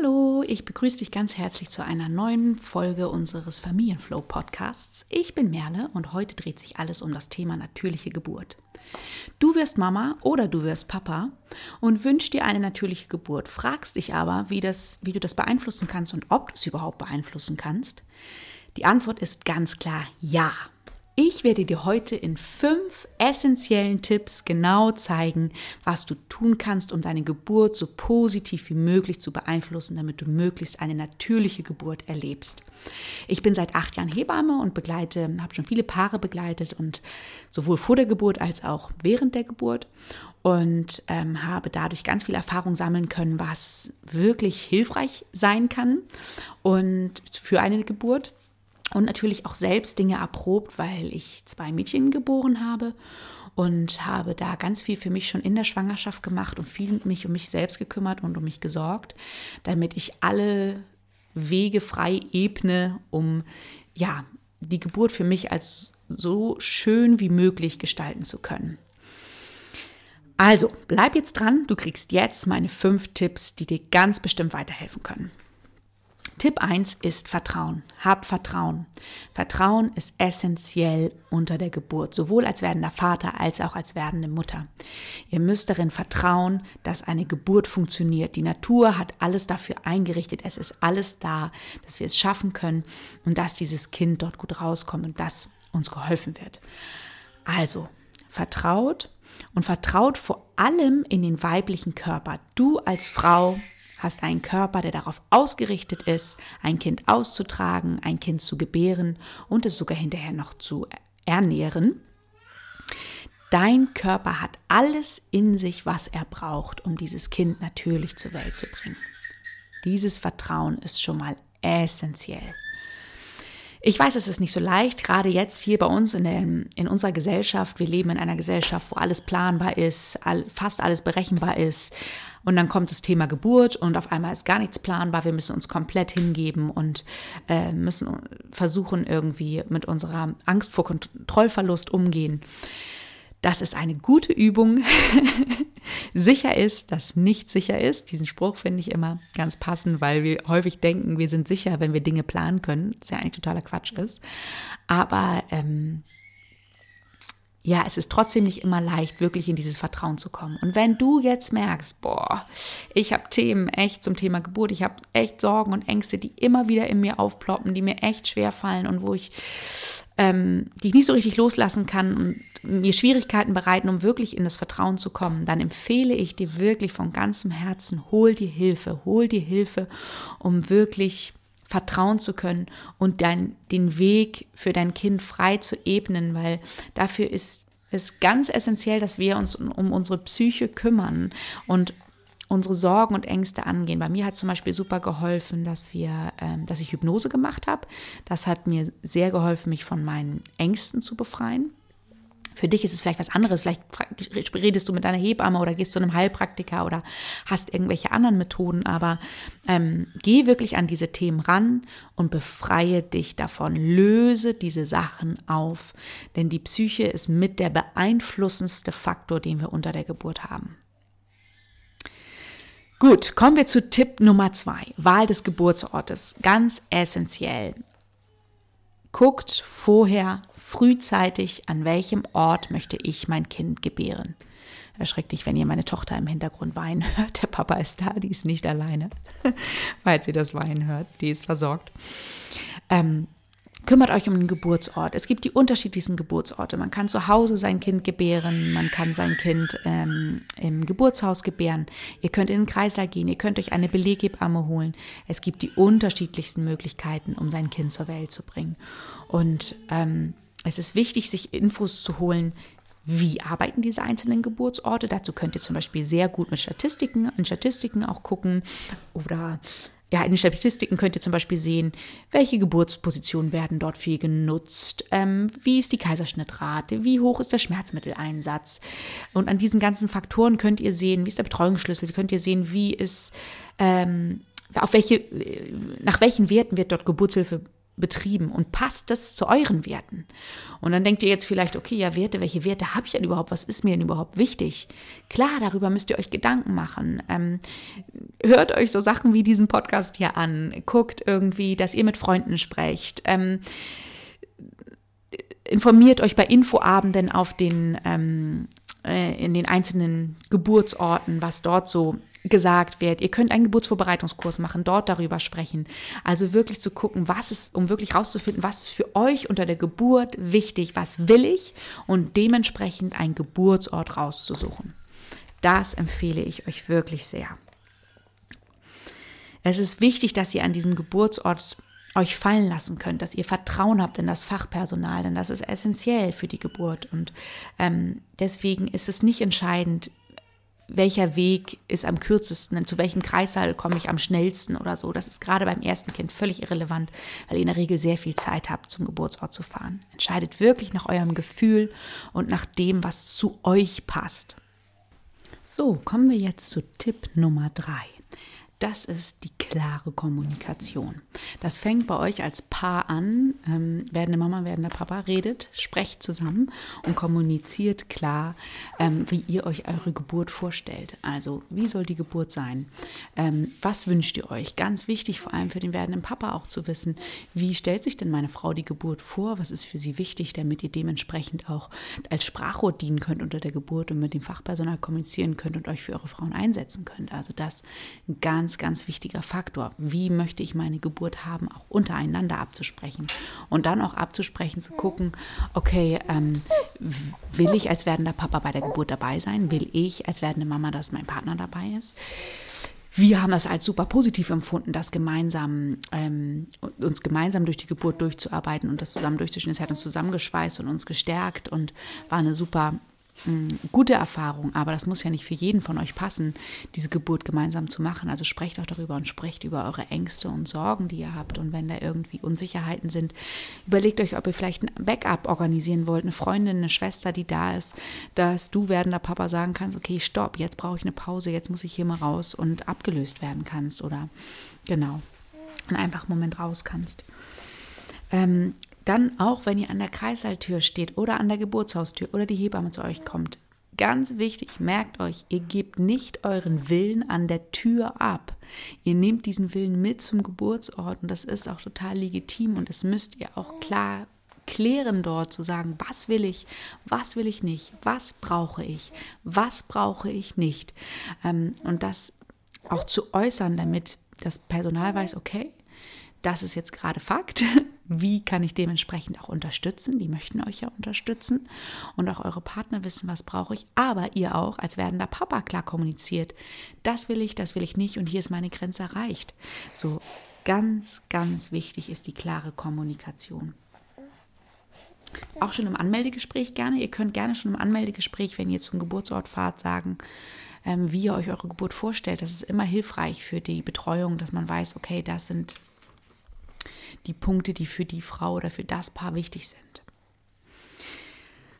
Hallo, ich begrüße dich ganz herzlich zu einer neuen Folge unseres Familienflow Podcasts. Ich bin Merle und heute dreht sich alles um das Thema natürliche Geburt. Du wirst Mama oder du wirst Papa und wünschst dir eine natürliche Geburt, fragst dich aber, wie, das, wie du das beeinflussen kannst und ob du es überhaupt beeinflussen kannst. Die Antwort ist ganz klar ja. Ich werde dir heute in fünf essentiellen Tipps genau zeigen, was du tun kannst, um deine Geburt so positiv wie möglich zu beeinflussen, damit du möglichst eine natürliche Geburt erlebst. Ich bin seit acht Jahren Hebamme und begleite, habe schon viele Paare begleitet und sowohl vor der Geburt als auch während der Geburt und ähm, habe dadurch ganz viel Erfahrung sammeln können, was wirklich hilfreich sein kann und für eine Geburt und natürlich auch selbst Dinge erprobt, weil ich zwei Mädchen geboren habe und habe da ganz viel für mich schon in der Schwangerschaft gemacht und viel mich um mich selbst gekümmert und um mich gesorgt, damit ich alle Wege frei ebne, um ja, die Geburt für mich als so schön wie möglich gestalten zu können. Also, bleib jetzt dran, du kriegst jetzt meine fünf Tipps, die dir ganz bestimmt weiterhelfen können. Tipp 1 ist Vertrauen. Hab Vertrauen. Vertrauen ist essentiell unter der Geburt, sowohl als werdender Vater als auch als werdende Mutter. Ihr müsst darin vertrauen, dass eine Geburt funktioniert. Die Natur hat alles dafür eingerichtet. Es ist alles da, dass wir es schaffen können und dass dieses Kind dort gut rauskommt und dass uns geholfen wird. Also, vertraut und vertraut vor allem in den weiblichen Körper. Du als Frau hast einen Körper, der darauf ausgerichtet ist, ein Kind auszutragen, ein Kind zu gebären und es sogar hinterher noch zu ernähren. Dein Körper hat alles in sich, was er braucht, um dieses Kind natürlich zur Welt zu bringen. Dieses Vertrauen ist schon mal essentiell. Ich weiß, es ist nicht so leicht, gerade jetzt hier bei uns in, der, in unserer Gesellschaft. Wir leben in einer Gesellschaft, wo alles planbar ist, all, fast alles berechenbar ist. Und dann kommt das Thema Geburt und auf einmal ist gar nichts planbar. Wir müssen uns komplett hingeben und äh, müssen versuchen, irgendwie mit unserer Angst vor Kontrollverlust umgehen. Das ist eine gute Übung. sicher ist, dass nicht sicher ist. Diesen Spruch finde ich immer ganz passend, weil wir häufig denken, wir sind sicher, wenn wir Dinge planen können. Das ja eigentlich totaler Quatsch ist. Aber ähm, ja, es ist trotzdem nicht immer leicht, wirklich in dieses Vertrauen zu kommen. Und wenn du jetzt merkst, boah, ich habe Themen echt zum Thema Geburt, ich habe echt Sorgen und Ängste, die immer wieder in mir aufploppen, die mir echt schwer fallen und wo ich ähm, die ich nicht so richtig loslassen kann und mir Schwierigkeiten bereiten, um wirklich in das Vertrauen zu kommen, dann empfehle ich dir wirklich von ganzem Herzen, hol dir Hilfe, hol dir Hilfe, um wirklich vertrauen zu können und dein, den Weg für dein Kind frei zu ebnen, weil dafür ist es ganz essentiell, dass wir uns um unsere Psyche kümmern und unsere Sorgen und Ängste angehen. Bei mir hat zum Beispiel super geholfen, dass wir, ähm, dass ich Hypnose gemacht habe. Das hat mir sehr geholfen, mich von meinen Ängsten zu befreien. Für dich ist es vielleicht was anderes. Vielleicht redest du mit deiner Hebamme oder gehst zu einem Heilpraktiker oder hast irgendwelche anderen Methoden. Aber ähm, geh wirklich an diese Themen ran und befreie dich davon. Löse diese Sachen auf. Denn die Psyche ist mit der beeinflussendste Faktor, den wir unter der Geburt haben. Gut, kommen wir zu Tipp Nummer zwei. Wahl des Geburtsortes. Ganz essentiell. Guckt vorher frühzeitig, an welchem Ort möchte ich mein Kind gebären. Erschreckt dich, wenn ihr meine Tochter im Hintergrund weinen hört. Der Papa ist da, die ist nicht alleine, falls ihr das Weinen hört. Die ist versorgt. Ähm, kümmert euch um den Geburtsort. Es gibt die unterschiedlichsten Geburtsorte. Man kann zu Hause sein Kind gebären, man kann sein Kind ähm, im Geburtshaus gebären. Ihr könnt in den Kreislauf gehen, ihr könnt euch eine Beleghebamme holen. Es gibt die unterschiedlichsten Möglichkeiten, um sein Kind zur Welt zu bringen. Und ähm, es ist wichtig, sich Infos zu holen, wie arbeiten diese einzelnen Geburtsorte. Dazu könnt ihr zum Beispiel sehr gut mit Statistiken, in Statistiken auch gucken oder ja, in den Statistiken könnt ihr zum Beispiel sehen, welche Geburtspositionen werden dort viel genutzt, ähm, wie ist die Kaiserschnittrate, wie hoch ist der Schmerzmitteleinsatz. Und an diesen ganzen Faktoren könnt ihr sehen, wie ist der Betreuungsschlüssel, wie könnt ihr sehen, wie ist, ähm, auf welche, nach welchen Werten wird dort Geburtshilfe betrieben und passt das zu euren Werten? Und dann denkt ihr jetzt vielleicht, okay, ja, Werte, welche Werte habe ich denn überhaupt? Was ist mir denn überhaupt wichtig? Klar, darüber müsst ihr euch Gedanken machen. Ähm, hört euch so Sachen wie diesen Podcast hier an. Guckt irgendwie, dass ihr mit Freunden sprecht. Ähm, informiert euch bei Infoabenden auf den, ähm, äh, in den einzelnen Geburtsorten, was dort so gesagt wird. Ihr könnt einen Geburtsvorbereitungskurs machen, dort darüber sprechen. Also wirklich zu gucken, was ist, um wirklich rauszufinden, was ist für euch unter der Geburt wichtig, was will ich und dementsprechend einen Geburtsort rauszusuchen. Das empfehle ich euch wirklich sehr. Es ist wichtig, dass ihr an diesem Geburtsort euch fallen lassen könnt, dass ihr Vertrauen habt in das Fachpersonal, denn das ist essentiell für die Geburt. Und ähm, deswegen ist es nicht entscheidend, welcher Weg ist am kürzesten, zu welchem Kreissaal komme ich am schnellsten oder so. Das ist gerade beim ersten Kind völlig irrelevant, weil ihr in der Regel sehr viel Zeit habt, zum Geburtsort zu fahren. Entscheidet wirklich nach eurem Gefühl und nach dem, was zu euch passt. So, kommen wir jetzt zu Tipp Nummer drei. Das ist die klare Kommunikation. Das fängt bei euch als Paar an. Ähm, werdende Mama, werdender Papa redet, sprecht zusammen und kommuniziert klar, ähm, wie ihr euch eure Geburt vorstellt. Also, wie soll die Geburt sein? Ähm, was wünscht ihr euch? Ganz wichtig, vor allem für den werdenden Papa auch zu wissen, wie stellt sich denn meine Frau die Geburt vor? Was ist für sie wichtig, damit ihr dementsprechend auch als Sprachrohr dienen könnt unter der Geburt und mit dem Fachpersonal kommunizieren könnt und euch für eure Frauen einsetzen könnt. Also, das ganz ganz, ganz wichtiger Faktor. Wie möchte ich meine Geburt haben, auch untereinander abzusprechen. Und dann auch abzusprechen, zu gucken, okay, ähm, will ich als werdender Papa bei der Geburt dabei sein? Will ich als werdende Mama, dass mein Partner dabei ist? wir haben das als super positiv empfunden, das gemeinsam, ähm, uns gemeinsam durch die Geburt durchzuarbeiten und das zusammen durchzustehen. Es hat uns zusammengeschweißt und uns gestärkt und war eine super gute Erfahrung, aber das muss ja nicht für jeden von euch passen, diese Geburt gemeinsam zu machen. Also sprecht auch darüber und sprecht über eure Ängste und Sorgen, die ihr habt. Und wenn da irgendwie Unsicherheiten sind, überlegt euch, ob ihr vielleicht ein Backup organisieren wollt, eine Freundin, eine Schwester, die da ist, dass du werdender Papa sagen kannst, okay, stopp, jetzt brauche ich eine Pause, jetzt muss ich hier mal raus und abgelöst werden kannst oder genau, einfach einen Moment raus kannst. Ähm, dann auch, wenn ihr an der Kreissaaltür steht oder an der Geburtshaustür oder die Hebamme zu euch kommt. Ganz wichtig, merkt euch, ihr gebt nicht euren Willen an der Tür ab. Ihr nehmt diesen Willen mit zum Geburtsort und das ist auch total legitim und das müsst ihr auch klar klären dort zu sagen, was will ich, was will ich nicht, was brauche ich, was brauche ich nicht. Ähm, und das auch zu äußern, damit das Personal weiß, okay, das ist jetzt gerade Fakt. Wie kann ich dementsprechend auch unterstützen? Die möchten euch ja unterstützen und auch eure Partner wissen, was brauche ich. Aber ihr auch als werdender Papa klar kommuniziert. Das will ich, das will ich nicht und hier ist meine Grenze erreicht. So ganz, ganz wichtig ist die klare Kommunikation. Auch schon im Anmeldegespräch gerne. Ihr könnt gerne schon im Anmeldegespräch, wenn ihr zum Geburtsort fahrt, sagen, ähm, wie ihr euch eure Geburt vorstellt. Das ist immer hilfreich für die Betreuung, dass man weiß, okay, das sind die Punkte, die für die Frau oder für das Paar wichtig sind.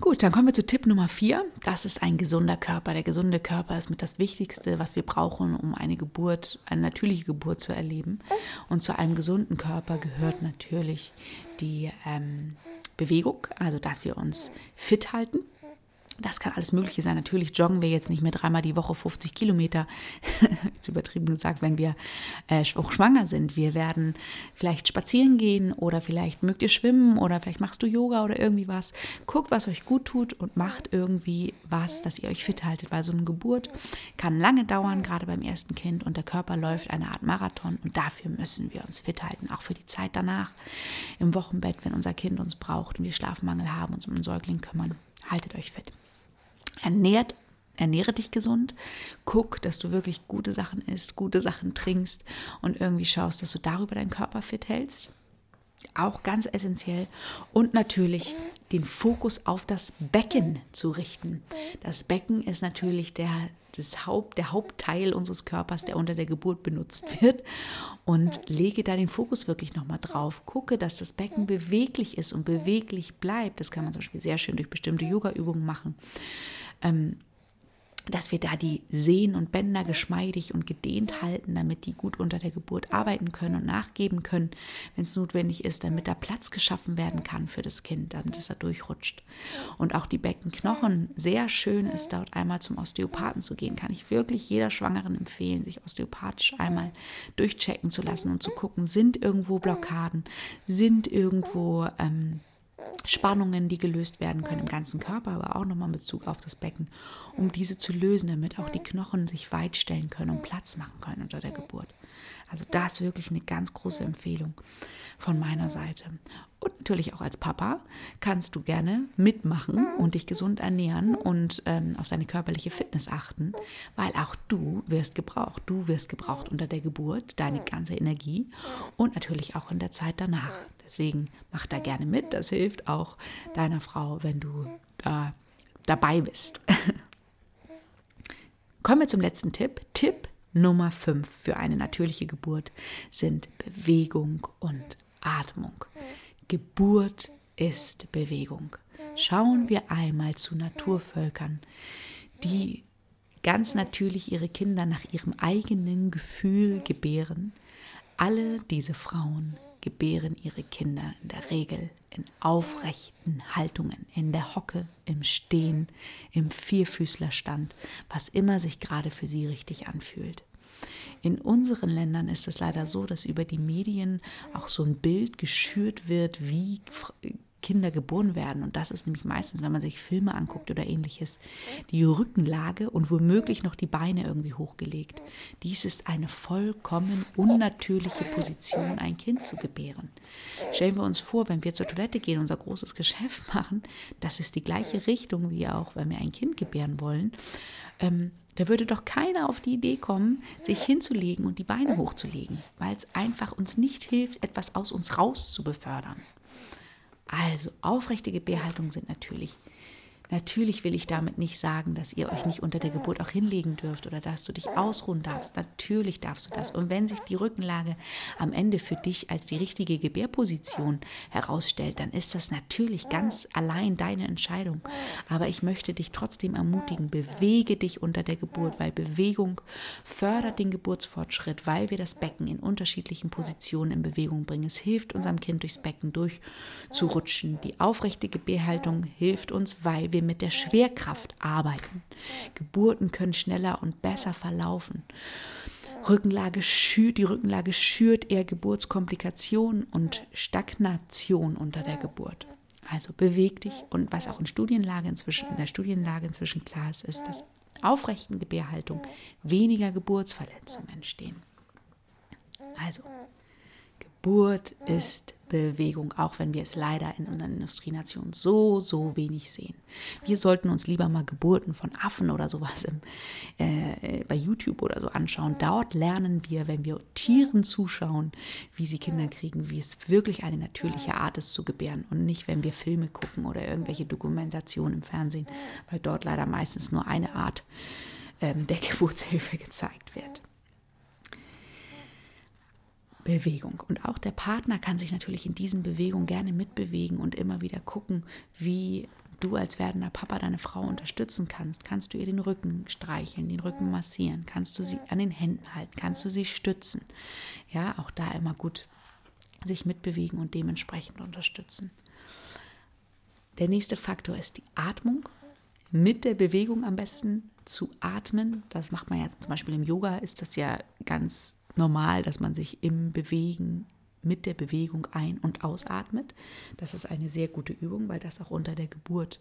Gut, dann kommen wir zu Tipp Nummer vier. Das ist ein gesunder Körper. Der gesunde Körper ist mit das Wichtigste, was wir brauchen, um eine Geburt, eine natürliche Geburt zu erleben. Und zu einem gesunden Körper gehört natürlich die ähm, Bewegung, also dass wir uns fit halten. Das kann alles Mögliche sein. Natürlich joggen wir jetzt nicht mehr dreimal die Woche 50 Kilometer, jetzt übertrieben gesagt, wenn wir äh, auch schwanger sind. Wir werden vielleicht spazieren gehen oder vielleicht mögt ihr schwimmen oder vielleicht machst du Yoga oder irgendwie was. Guckt, was euch gut tut und macht irgendwie was, dass ihr euch fit haltet, weil so eine Geburt kann lange dauern, gerade beim ersten Kind und der Körper läuft eine Art Marathon und dafür müssen wir uns fit halten, auch für die Zeit danach im Wochenbett, wenn unser Kind uns braucht und wir Schlafmangel haben, uns um den Säugling kümmern. Haltet euch fit. Ernährt, ernähre dich gesund. Guck, dass du wirklich gute Sachen isst, gute Sachen trinkst und irgendwie schaust, dass du darüber deinen Körper fit hältst. Auch ganz essentiell. Und natürlich den Fokus auf das Becken zu richten. Das Becken ist natürlich der, das Haupt, der Hauptteil unseres Körpers, der unter der Geburt benutzt wird. Und lege da den Fokus wirklich nochmal drauf. Gucke, dass das Becken beweglich ist und beweglich bleibt. Das kann man zum Beispiel sehr schön durch bestimmte Yoga-Übungen machen dass wir da die Sehnen und Bänder geschmeidig und gedehnt halten, damit die gut unter der Geburt arbeiten können und nachgeben können, wenn es notwendig ist, damit da Platz geschaffen werden kann für das Kind, damit es da durchrutscht. Und auch die Beckenknochen, sehr schön ist, dort einmal zum Osteopathen zu gehen, kann ich wirklich jeder Schwangeren empfehlen, sich osteopathisch einmal durchchecken zu lassen und zu gucken, sind irgendwo Blockaden, sind irgendwo ähm, Spannungen, die gelöst werden können im ganzen Körper, aber auch nochmal in Bezug auf das Becken, um diese zu lösen, damit auch die Knochen sich weit stellen können und Platz machen können unter der Geburt. Also das wirklich eine ganz große Empfehlung von meiner Seite. Und natürlich auch als Papa kannst du gerne mitmachen und dich gesund ernähren und ähm, auf deine körperliche Fitness achten, weil auch du wirst gebraucht. Du wirst gebraucht unter der Geburt, deine ganze Energie und natürlich auch in der Zeit danach. Deswegen mach da gerne mit. Das hilft auch deiner Frau, wenn du da dabei bist. Kommen wir zum letzten Tipp. Tipp Nummer 5 für eine natürliche Geburt sind Bewegung und Atmung. Geburt ist Bewegung. Schauen wir einmal zu Naturvölkern, die ganz natürlich ihre Kinder nach ihrem eigenen Gefühl gebären. Alle diese Frauen gebären ihre Kinder in der Regel in aufrechten Haltungen, in der Hocke, im Stehen, im Vierfüßlerstand, was immer sich gerade für sie richtig anfühlt. In unseren Ländern ist es leider so, dass über die Medien auch so ein Bild geschürt wird, wie Kinder geboren werden. Und das ist nämlich meistens, wenn man sich Filme anguckt oder ähnliches, die Rückenlage und womöglich noch die Beine irgendwie hochgelegt. Dies ist eine vollkommen unnatürliche Position, ein Kind zu gebären. Stellen wir uns vor, wenn wir zur Toilette gehen, unser großes Geschäft machen, das ist die gleiche Richtung wie auch, wenn wir ein Kind gebären wollen. Ähm, da würde doch keiner auf die Idee kommen, sich hinzulegen und die Beine hochzulegen, weil es einfach uns nicht hilft, etwas aus uns raus zu befördern. Also aufrechte Gebärhaltungen sind natürlich Natürlich will ich damit nicht sagen, dass ihr euch nicht unter der Geburt auch hinlegen dürft oder dass du dich ausruhen darfst. Natürlich darfst du das. Und wenn sich die Rückenlage am Ende für dich als die richtige Gebärposition herausstellt, dann ist das natürlich ganz allein deine Entscheidung. Aber ich möchte dich trotzdem ermutigen, bewege dich unter der Geburt, weil Bewegung fördert den Geburtsfortschritt, weil wir das Becken in unterschiedlichen Positionen in Bewegung bringen. Es hilft unserem Kind durchs Becken durchzurutschen. Die aufrechte Gebärhaltung hilft uns, weil wir wir mit der Schwerkraft arbeiten. Geburten können schneller und besser verlaufen. Rückenlage schürt, die Rückenlage schürt eher Geburtskomplikationen und Stagnation unter der Geburt. Also beweg dich und was auch in Studienlage inzwischen, in der Studienlage inzwischen klar ist, ist, dass aufrechten Gebärhaltung weniger Geburtsverletzungen entstehen. Also Geburt ist Bewegung, auch wenn wir es leider in unseren Industrienationen so, so wenig sehen. Wir sollten uns lieber mal Geburten von Affen oder sowas im, äh, bei YouTube oder so anschauen. Dort lernen wir, wenn wir Tieren zuschauen, wie sie Kinder kriegen, wie es wirklich eine natürliche Art ist zu gebären und nicht, wenn wir Filme gucken oder irgendwelche Dokumentationen im Fernsehen, weil dort leider meistens nur eine Art ähm, der Geburtshilfe gezeigt wird. Bewegung. Und auch der Partner kann sich natürlich in diesen Bewegungen gerne mitbewegen und immer wieder gucken, wie du als werdender Papa deine Frau unterstützen kannst. Kannst du ihr den Rücken streicheln, den Rücken massieren? Kannst du sie an den Händen halten? Kannst du sie stützen? Ja, auch da immer gut sich mitbewegen und dementsprechend unterstützen. Der nächste Faktor ist die Atmung. Mit der Bewegung am besten zu atmen. Das macht man ja zum Beispiel im Yoga, ist das ja ganz normal, dass man sich im Bewegen mit der Bewegung ein- und ausatmet. Das ist eine sehr gute Übung, weil das auch unter der Geburt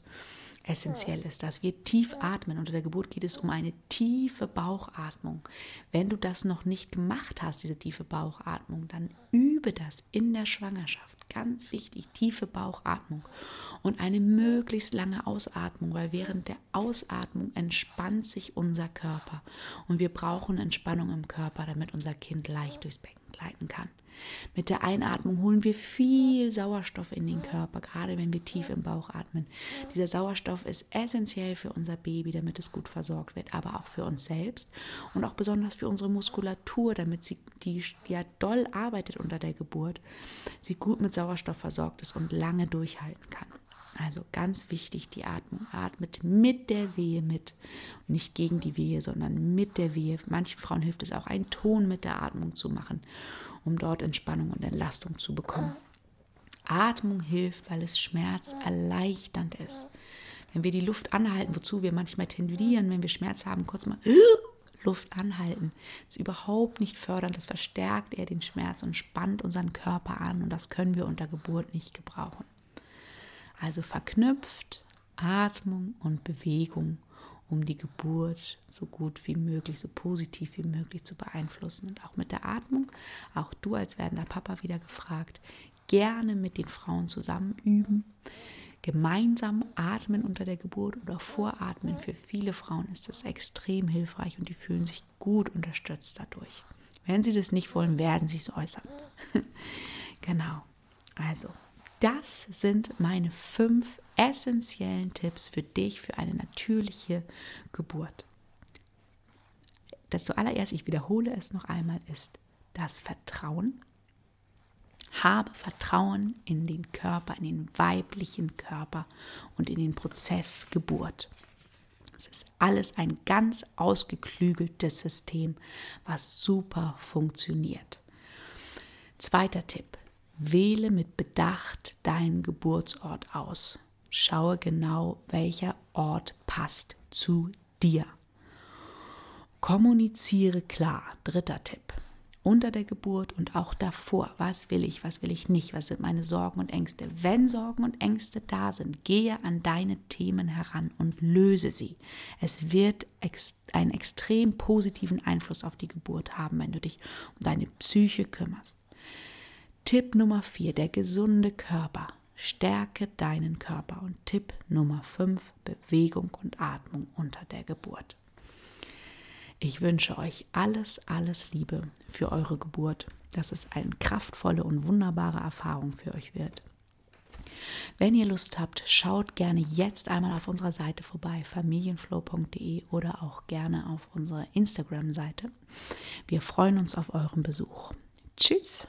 essentiell ist, dass wir tief atmen. Unter der Geburt geht es um eine tiefe Bauchatmung. Wenn du das noch nicht gemacht hast, diese tiefe Bauchatmung, dann übe das in der Schwangerschaft. Ganz wichtig, tiefe Bauchatmung und eine möglichst lange Ausatmung, weil während der Ausatmung entspannt sich unser Körper und wir brauchen Entspannung im Körper, damit unser Kind leicht durchs Becken gleiten kann. Mit der Einatmung holen wir viel Sauerstoff in den Körper, gerade wenn wir tief im Bauch atmen. Dieser Sauerstoff ist essentiell für unser Baby, damit es gut versorgt wird, aber auch für uns selbst und auch besonders für unsere Muskulatur, damit sie, die ja doll arbeitet unter der Geburt, sie gut mit Sauerstoff versorgt ist und lange durchhalten kann. Also ganz wichtig, die Atmung. Atmet mit der Wehe mit. Nicht gegen die Wehe, sondern mit der Wehe. Manchen Frauen hilft es auch, einen Ton mit der Atmung zu machen, um dort Entspannung und Entlastung zu bekommen. Atmung hilft, weil es schmerzerleichternd ist. Wenn wir die Luft anhalten, wozu wir manchmal tendieren, wenn wir Schmerz haben, kurz mal Luft anhalten. Ist überhaupt nicht fördernd, das verstärkt eher den Schmerz und spannt unseren Körper an und das können wir unter Geburt nicht gebrauchen. Also verknüpft Atmung und Bewegung, um die Geburt so gut wie möglich, so positiv wie möglich zu beeinflussen. Und auch mit der Atmung, auch du als werdender Papa wieder gefragt, gerne mit den Frauen zusammen üben gemeinsam atmen unter der Geburt oder voratmen. Für viele Frauen ist das extrem hilfreich und die fühlen sich gut unterstützt dadurch. Wenn sie das nicht wollen, werden sie es äußern. genau. Also, das sind meine fünf essentiellen Tipps für dich für eine natürliche Geburt. Das zuallererst, ich wiederhole es noch einmal, ist das Vertrauen habe Vertrauen in den Körper, in den weiblichen Körper und in den Prozess Geburt. Es ist alles ein ganz ausgeklügeltes System, was super funktioniert. Zweiter Tipp. Wähle mit Bedacht deinen Geburtsort aus. Schaue genau, welcher Ort passt zu dir. Kommuniziere klar. Dritter Tipp unter der Geburt und auch davor. Was will ich, was will ich nicht, was sind meine Sorgen und Ängste. Wenn Sorgen und Ängste da sind, gehe an deine Themen heran und löse sie. Es wird einen extrem positiven Einfluss auf die Geburt haben, wenn du dich um deine Psyche kümmerst. Tipp Nummer 4, der gesunde Körper. Stärke deinen Körper. Und Tipp Nummer 5, Bewegung und Atmung unter der Geburt. Ich wünsche euch alles, alles Liebe für eure Geburt, dass es eine kraftvolle und wunderbare Erfahrung für euch wird. Wenn ihr Lust habt, schaut gerne jetzt einmal auf unserer Seite vorbei, familienflow.de oder auch gerne auf unserer Instagram-Seite. Wir freuen uns auf euren Besuch. Tschüss!